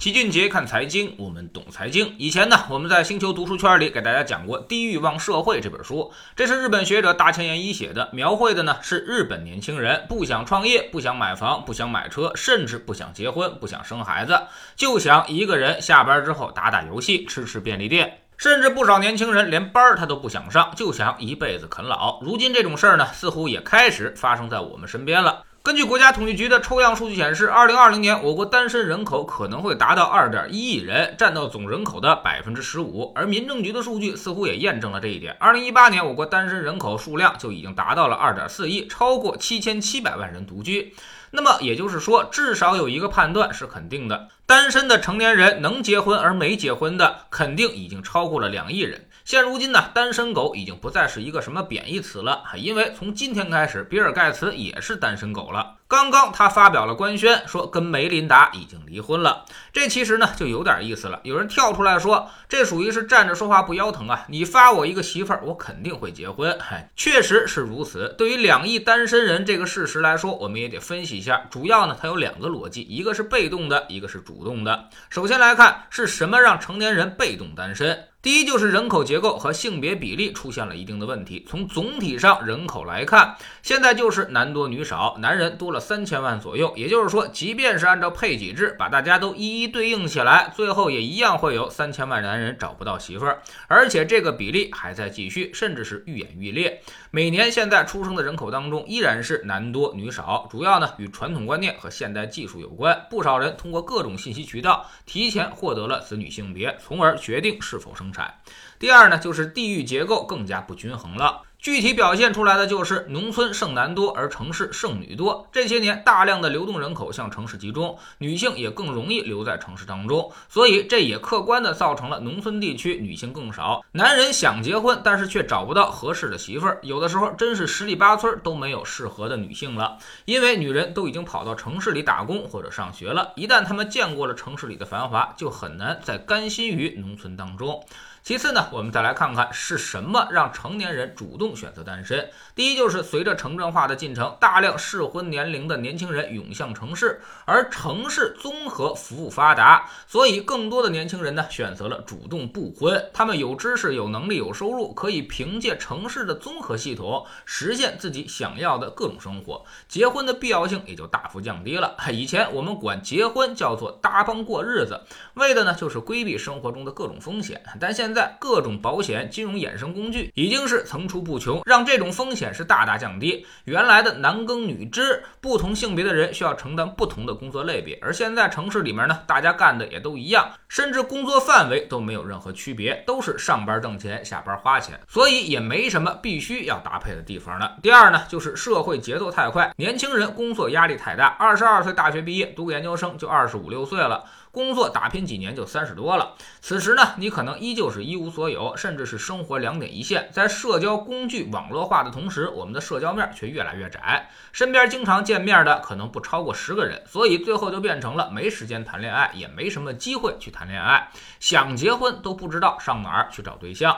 齐俊杰看财经，我们懂财经。以前呢，我们在星球读书圈里给大家讲过《低欲望社会》这本书，这是日本学者大前研一写的，描绘的呢是日本年轻人不想创业、不想买房、不想买车，甚至不想结婚、不想生孩子，就想一个人下班之后打打游戏、吃吃便利店，甚至不少年轻人连班儿他都不想上，就想一辈子啃老。如今这种事儿呢，似乎也开始发生在我们身边了。根据国家统计局的抽样数据显示，二零二零年我国单身人口可能会达到二点一亿人，占到总人口的百分之十五。而民政局的数据似乎也验证了这一点。二零一八年，我国单身人口数量就已经达到了二点四亿，超过七千七百万人独居。那么也就是说，至少有一个判断是肯定的：单身的成年人能结婚而没结婚的，肯定已经超过了两亿人。现如今呢，单身狗已经不再是一个什么贬义词了，因为从今天开始，比尔盖茨也是单身狗了。刚刚他发表了官宣，说跟梅琳达已经离婚了。这其实呢就有点意思了。有人跳出来说，这属于是站着说话不腰疼啊！你发我一个媳妇儿，我肯定会结婚。嗨，确实是如此。对于两亿单身人这个事实来说，我们也得分析一下。主要呢，它有两个逻辑，一个是被动的，一个是主动的。首先来看是什么让成年人被动单身。第一就是人口结构和性别比例出现了一定的问题。从总体上人口来看，现在就是男多女少，男人多了三千万左右。也就是说，即便是按照配给制把大家都一一对应起来，最后也一样会有三千万男人找不到媳妇儿，而且这个比例还在继续，甚至是愈演愈烈。每年现在出生的人口当中，依然是男多女少，主要呢与传统观念和现代技术有关。不少人通过各种信息渠道提前获得了子女性别，从而决定是否生。产。第二呢，就是地域结构更加不均衡了。具体表现出来的就是农村剩男多，而城市剩女多。这些年，大量的流动人口向城市集中，女性也更容易留在城市当中，所以这也客观的造成了农村地区女性更少。男人想结婚，但是却找不到合适的媳妇儿，有的时候真是十里八村都没有适合的女性了，因为女人都已经跑到城市里打工或者上学了。一旦她们见过了城市里的繁华，就很难再甘心于农村当中。其次呢，我们再来看看是什么让成年人主动选择单身。第一，就是随着城镇化的进程，大量适婚年龄的年轻人涌向城市，而城市综合服务发达，所以更多的年轻人呢选择了主动不婚。他们有知识、有能力、有收入，可以凭借城市的综合系统实现自己想要的各种生活，结婚的必要性也就大幅降低了。以前我们管结婚叫做搭帮过日子，为的呢就是规避生活中的各种风险，但现在各种保险、金融衍生工具已经是层出不穷，穷让这种风险是大大降低。原来的男耕女织，不同性别的人需要承担不同的工作类别，而现在城市里面呢，大家干的也都一样，甚至工作范围都没有任何区别，都是上班挣钱，下班花钱，所以也没什么必须要搭配的地方了。第二呢，就是社会节奏太快，年轻人工作压力太大，二十二岁大学毕业，读个研究生就二十五六岁了。工作打拼几年就三十多了，此时呢，你可能依旧是一无所有，甚至是生活两点一线。在社交工具网络化的同时，我们的社交面却越来越窄，身边经常见面的可能不超过十个人，所以最后就变成了没时间谈恋爱，也没什么机会去谈恋爱，想结婚都不知道上哪儿去找对象。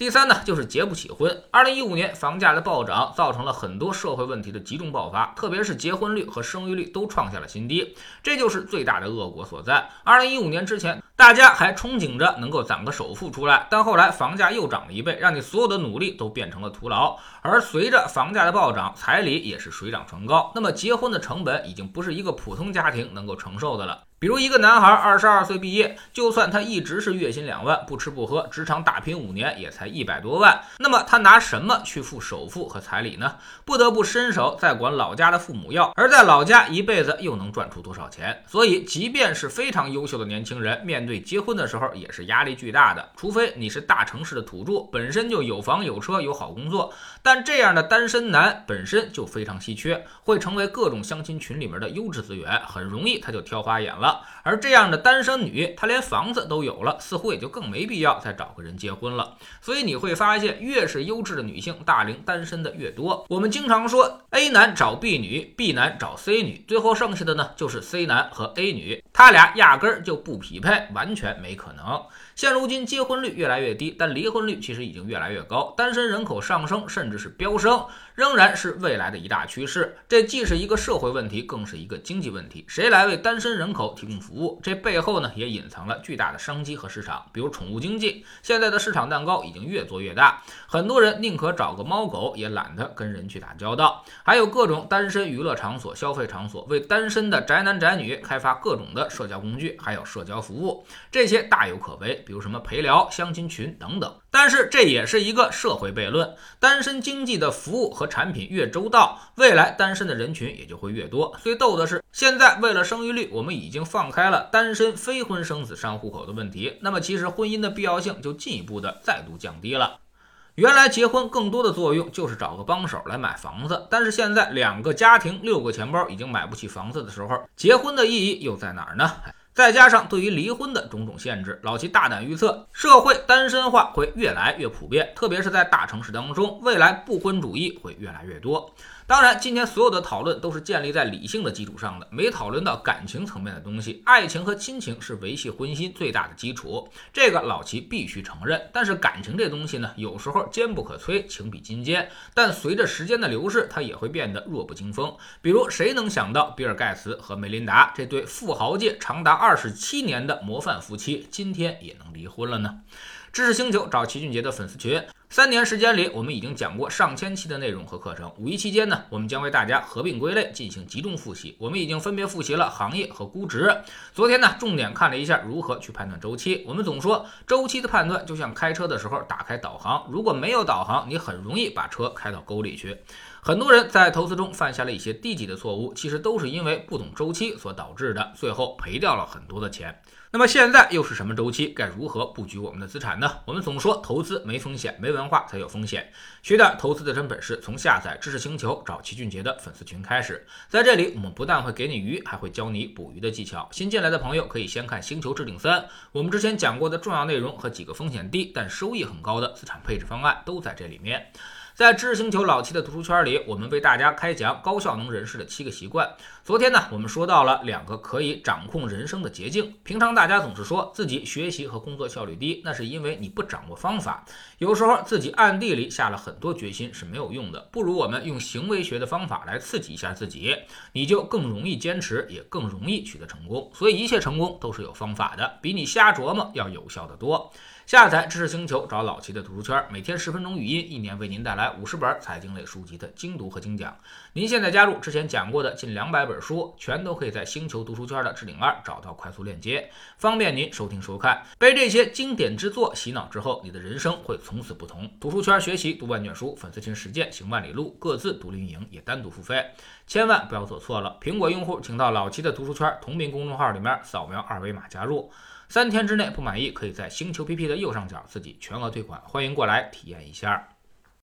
第三呢，就是结不起婚。二零一五年房价的暴涨，造成了很多社会问题的集中爆发，特别是结婚率和生育率都创下了新低，这就是最大的恶果所在。二零一五年之前，大家还憧憬着能够攒个首付出来，但后来房价又涨了一倍，让你所有的努力都变成了徒劳。而随着房价的暴涨，彩礼也是水涨船高，那么结婚的成本已经不是一个普通家庭能够承受的了。比如一个男孩二十二岁毕业，就算他一直是月薪两万，不吃不喝，职场打拼五年也才一百多万，那么他拿什么去付首付和彩礼呢？不得不伸手再管老家的父母要，而在老家一辈子又能赚出多少钱？所以，即便是非常优秀的年轻人，面对结婚的时候也是压力巨大的。除非你是大城市的土著，本身就有房有车有好工作，但这样的单身男本身就非常稀缺，会成为各种相亲群里面的优质资源，很容易他就挑花眼了。而这样的单身女，她连房子都有了，似乎也就更没必要再找个人结婚了。所以你会发现，越是优质的女性，大龄单身的越多。我们经常说，A 男找 B 女，B 男找 C 女，最后剩下的呢，就是 C 男和 A 女，他俩压根儿就不匹配，完全没可能。现如今结婚率越来越低，但离婚率其实已经越来越高，单身人口上升甚至是飙升。仍然是未来的一大趋势。这既是一个社会问题，更是一个经济问题。谁来为单身人口提供服务？这背后呢，也隐藏了巨大的商机和市场。比如宠物经济，现在的市场蛋糕已经越做越大，很多人宁可找个猫狗，也懒得跟人去打交道。还有各种单身娱乐场所、消费场所，为单身的宅男宅女开发各种的社交工具，还有社交服务，这些大有可为。比如什么陪聊、相亲群等等。但是这也是一个社会悖论：单身经济的服务和产品越周到，未来单身的人群也就会越多。最逗的是，现在为了生育率，我们已经放开了单身非婚生子上户口的问题，那么其实婚姻的必要性就进一步的再度降低了。原来结婚更多的作用就是找个帮手来买房子，但是现在两个家庭六个钱包已经买不起房子的时候，结婚的意义又在哪儿呢？再加上对于离婚的种种限制，老齐大胆预测，社会单身化会越来越普遍，特别是在大城市当中，未来不婚主义会越来越多。当然，今天所有的讨论都是建立在理性的基础上的，没讨论到感情层面的东西。爱情和亲情是维系婚姻最大的基础，这个老齐必须承认。但是感情这东西呢，有时候坚不可摧，情比金坚。但随着时间的流逝，它也会变得弱不禁风。比如，谁能想到比尔盖茨和梅琳达这对富豪界长达二二十七年的模范夫妻，今天也能离婚了呢？知识星球找齐俊杰的粉丝群。三年时间里，我们已经讲过上千期的内容和课程。五一期间呢，我们将为大家合并归类，进行集中复习。我们已经分别复习了行业和估值。昨天呢，重点看了一下如何去判断周期。我们总说周期的判断就像开车的时候打开导航，如果没有导航，你很容易把车开到沟里去。很多人在投资中犯下了一些低级的错误，其实都是因为不懂周期所导致的，最后赔掉了很多的钱。那么现在又是什么周期？该如何布局我们的资产呢？我们总说投资没风险，没文化才有风险。学点投资的真本事，从下载知识星球找齐俊杰的粉丝群开始。在这里，我们不但会给你鱼，还会教你捕鱼的技巧。新进来的朋友可以先看《星球置顶三》，我们之前讲过的重要内容和几个风险低但收益很高的资产配置方案都在这里面。在知识星球老七的读书圈里，我们为大家开讲高效能人士的七个习惯。昨天呢，我们说到了两个可以掌控人生的捷径。平常大家总是说自己学习和工作效率低，那是因为你不掌握方法。有时候自己暗地里下了很多决心是没有用的，不如我们用行为学的方法来刺激一下自己，你就更容易坚持，也更容易取得成功。所以一切成功都是有方法的，比你瞎琢磨要有效的多。下载知识星球，找老齐的读书圈，每天十分钟语音，一年为您带来五十本财经类书籍的精读和精讲。您现在加入之前讲过的近两百本书，全都可以在星球读书圈的置顶二找到快速链接，方便您收听收看。被这些经典之作洗脑之后，你的人生会从此不同。读书圈学习读万卷书，粉丝群实践行万里路，各自独立运营也单独付费，千万不要做错了。苹果用户请到老齐的读书圈同名公众号里面扫描二维码加入。三天之内不满意，可以在星球 PP 的右上角自己全额退款，欢迎过来体验一下。